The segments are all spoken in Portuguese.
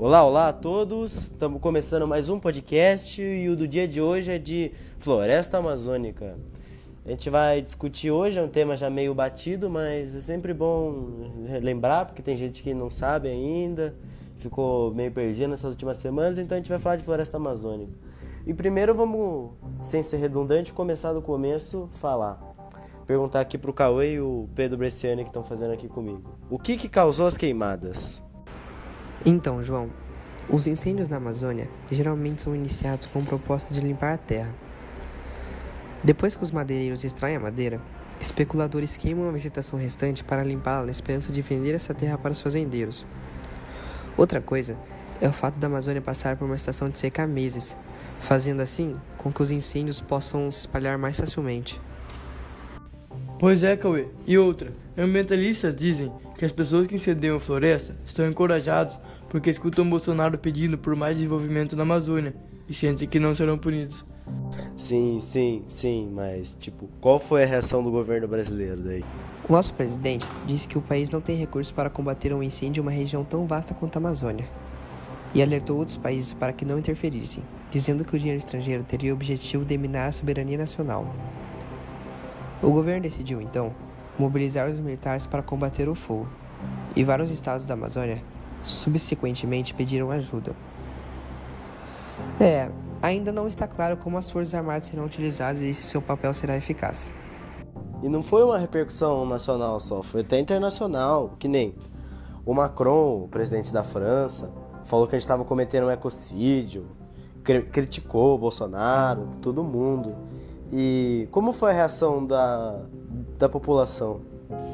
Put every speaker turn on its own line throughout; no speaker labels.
Olá, olá a todos. Estamos começando mais um podcast e o do dia de hoje é de floresta amazônica. A gente vai discutir hoje, é um tema já meio batido, mas é sempre bom lembrar, porque tem gente que não sabe ainda, ficou meio perdido nessas últimas semanas, então a gente vai falar de floresta amazônica. E primeiro vamos, sem ser redundante, começar do começo, falar. Perguntar aqui pro Cauê e o Pedro Bresciani que estão fazendo aqui comigo. O que que causou as queimadas?
Então, João, os incêndios na Amazônia geralmente são iniciados com o propósito de limpar a terra. Depois que os madeireiros extraem a madeira, especuladores queimam a vegetação restante para limpá-la na esperança de vender essa terra para os fazendeiros. Outra coisa é o fato da Amazônia passar por uma estação de seca há meses, fazendo assim com que os incêndios possam se espalhar mais facilmente.
Pois é, Cauê. E outra, ambientalistas dizem que as pessoas que incendeiam a floresta estão encorajados porque escutam Bolsonaro pedindo por mais desenvolvimento na Amazônia e sentem que não serão punidos.
Sim, sim, sim, mas tipo, qual foi a reação do governo brasileiro daí?
O nosso presidente disse que o país não tem recursos para combater um incêndio em uma região tão vasta quanto a Amazônia e alertou outros países para que não interferissem, dizendo que o dinheiro estrangeiro teria o objetivo de minar a soberania nacional. O governo decidiu, então, mobilizar os militares para combater o fogo, e vários estados da Amazônia subsequentemente pediram ajuda. É, ainda não está claro como as Forças Armadas serão utilizadas e se seu papel será eficaz.
E não foi uma repercussão nacional só, foi até internacional, que nem o Macron, o presidente da França, falou que a gente estava cometendo um ecocídio, criticou o Bolsonaro, todo mundo. E como foi a reação da, da população?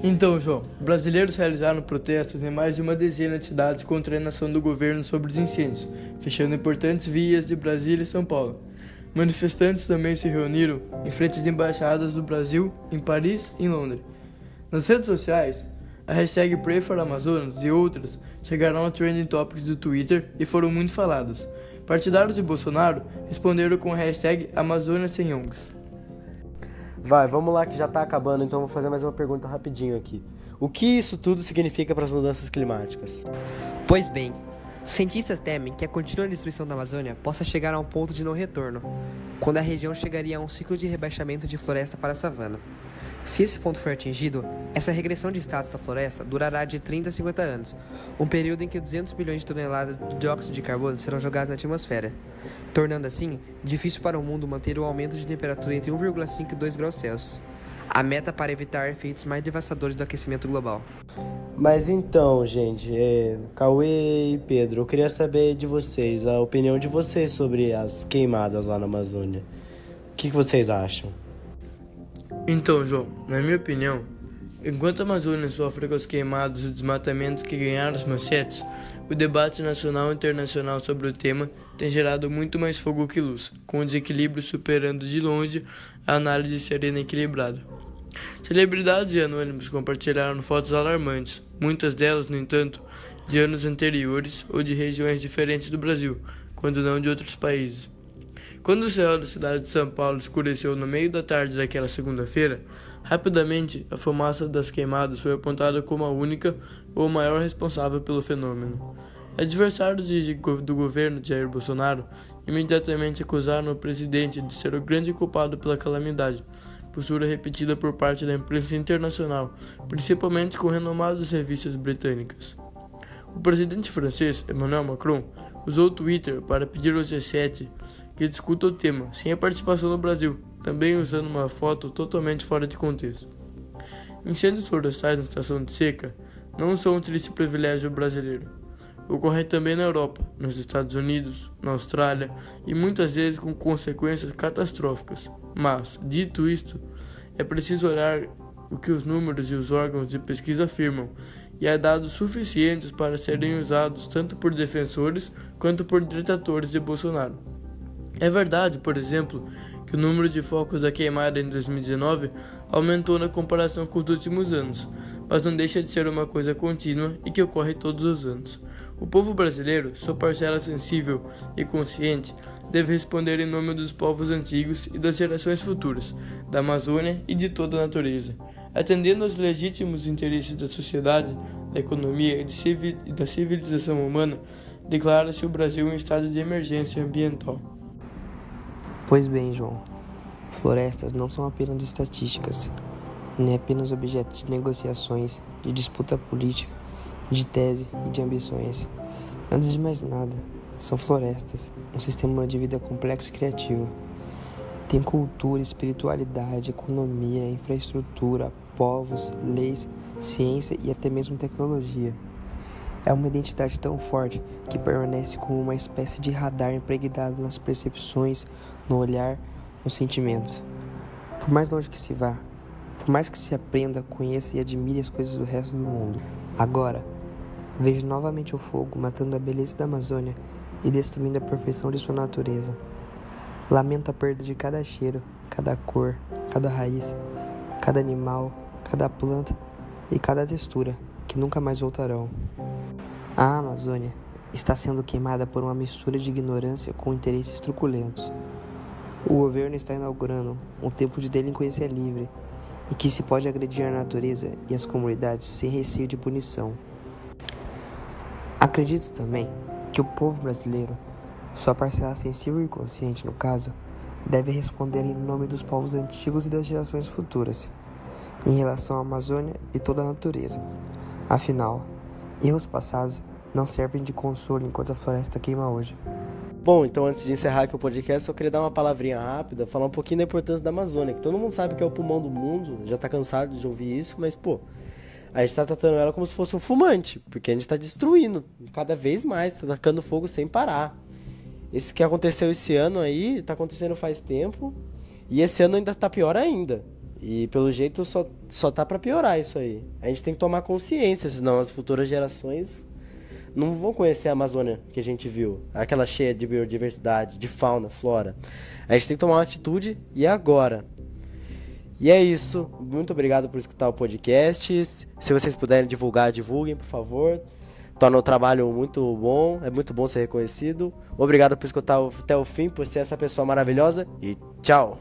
Então, João, brasileiros realizaram protestos em mais de uma dezena de cidades contra a inação do governo sobre os incêndios, fechando importantes vias de Brasília e São Paulo. Manifestantes também se reuniram em frente às embaixadas do Brasil em Paris e em Londres. Nas redes sociais, a hashtag Pray for Amazonas e outras chegaram ao trending topics do Twitter e foram muito faladas. Partidários de Bolsonaro responderam com a hashtag Amazônia Sem ONGs.
Vai, vamos lá que já está acabando, então vou fazer mais uma pergunta rapidinho aqui. O que isso tudo significa para as mudanças climáticas?
Pois bem, cientistas temem que a contínua destruição da Amazônia possa chegar a um ponto de não retorno, quando a região chegaria a um ciclo de rebaixamento de floresta para a savana. Se esse ponto for atingido, essa regressão de status da floresta durará de 30 a 50 anos, um período em que 200 bilhões de toneladas de dióxido de carbono serão jogadas na atmosfera, tornando assim difícil para o mundo manter o aumento de temperatura entre 1,5 e 2 graus Celsius. A meta para evitar efeitos mais devastadores do aquecimento global.
Mas então, gente, é, Cauê e Pedro, eu queria saber de vocês, a opinião de vocês sobre as queimadas lá na Amazônia. O que, que vocês acham?
Então, João, na minha opinião, enquanto a Amazônia sofre com os queimados e desmatamentos que ganharam as manchetes, o debate nacional e internacional sobre o tema tem gerado muito mais fogo que luz, com o desequilíbrio superando de longe a análise serena e equilibrada. Celebridades e anônimos compartilharam fotos alarmantes, muitas delas, no entanto, de anos anteriores ou de regiões diferentes do Brasil, quando não de outros países. Quando o céu da cidade de São Paulo escureceu no meio da tarde daquela segunda-feira, rapidamente a fumaça das queimadas foi apontada como a única ou maior responsável pelo fenômeno. Adversários do governo de Jair Bolsonaro imediatamente acusaram o presidente de ser o grande culpado pela calamidade, postura repetida por parte da imprensa internacional, principalmente com renomadas revistas britânicas. O presidente francês Emmanuel Macron usou o Twitter para pedir ao G7 que discuta o tema, sem a participação do Brasil, também usando uma foto totalmente fora de contexto. Incêndios florestais na estação de seca não são um triste privilégio brasileiro. Ocorrem também na Europa, nos Estados Unidos, na Austrália e muitas vezes com consequências catastróficas. Mas, dito isto, é preciso olhar o que os números e os órgãos de pesquisa afirmam, e há dados suficientes para serem usados tanto por defensores quanto por detratores de Bolsonaro. É verdade, por exemplo, que o número de focos da queimada em 2019 aumentou na comparação com os últimos anos, mas não deixa de ser uma coisa contínua e que ocorre todos os anos. O povo brasileiro, sua parcela sensível e consciente, deve responder em nome dos povos antigos e das gerações futuras, da Amazônia e de toda a natureza, atendendo aos legítimos interesses da sociedade, da economia e da civilização humana declara-se o Brasil em estado de emergência ambiental.
Pois bem, João, florestas não são apenas estatísticas, nem apenas objeto de negociações, de disputa política, de tese e de ambições. Antes de mais nada, são florestas, um sistema de vida complexo e criativo. Tem cultura, espiritualidade, economia, infraestrutura, povos, leis, ciência e até mesmo tecnologia. É uma identidade tão forte que permanece como uma espécie de radar impregnado nas percepções, no olhar, nos sentimentos. Por mais longe que se vá, por mais que se aprenda, conheça e admire as coisas do resto do mundo. Agora, vejo novamente o fogo matando a beleza da Amazônia e destruindo a perfeição de sua natureza. Lamento a perda de cada cheiro, cada cor, cada raiz, cada animal, cada planta e cada textura que nunca mais voltarão. A Amazônia está sendo queimada por uma mistura de ignorância com interesses truculentos. O governo está inaugurando um tempo de delinquência livre e que se pode agredir a natureza e as comunidades sem receio de punição. Acredito também que o povo brasileiro, sua parcela sensível e consciente no caso, deve responder em nome dos povos antigos e das gerações futuras, em relação à Amazônia e toda a natureza. Afinal, erros passados não servem de consolo enquanto a floresta queima hoje.
Bom, então antes de encerrar aqui o podcast, eu queria dar uma palavrinha rápida, falar um pouquinho da importância da Amazônia, que todo mundo sabe que é o pulmão do mundo, já tá cansado de ouvir isso, mas pô, a gente tá tratando ela como se fosse um fumante, porque a gente tá destruindo cada vez mais, tá tacando fogo sem parar. Esse que aconteceu esse ano aí, tá acontecendo faz tempo, e esse ano ainda tá pior ainda. E pelo jeito só, só tá para piorar isso aí. A gente tem que tomar consciência, senão as futuras gerações não vão conhecer a Amazônia que a gente viu, aquela cheia de biodiversidade, de fauna, flora. A gente tem que tomar uma atitude e agora. E é isso. Muito obrigado por escutar o podcast. Se vocês puderem divulgar, divulguem, por favor. Torna o trabalho muito bom, é muito bom ser reconhecido. Obrigado por escutar até o fim, por ser essa pessoa maravilhosa e tchau!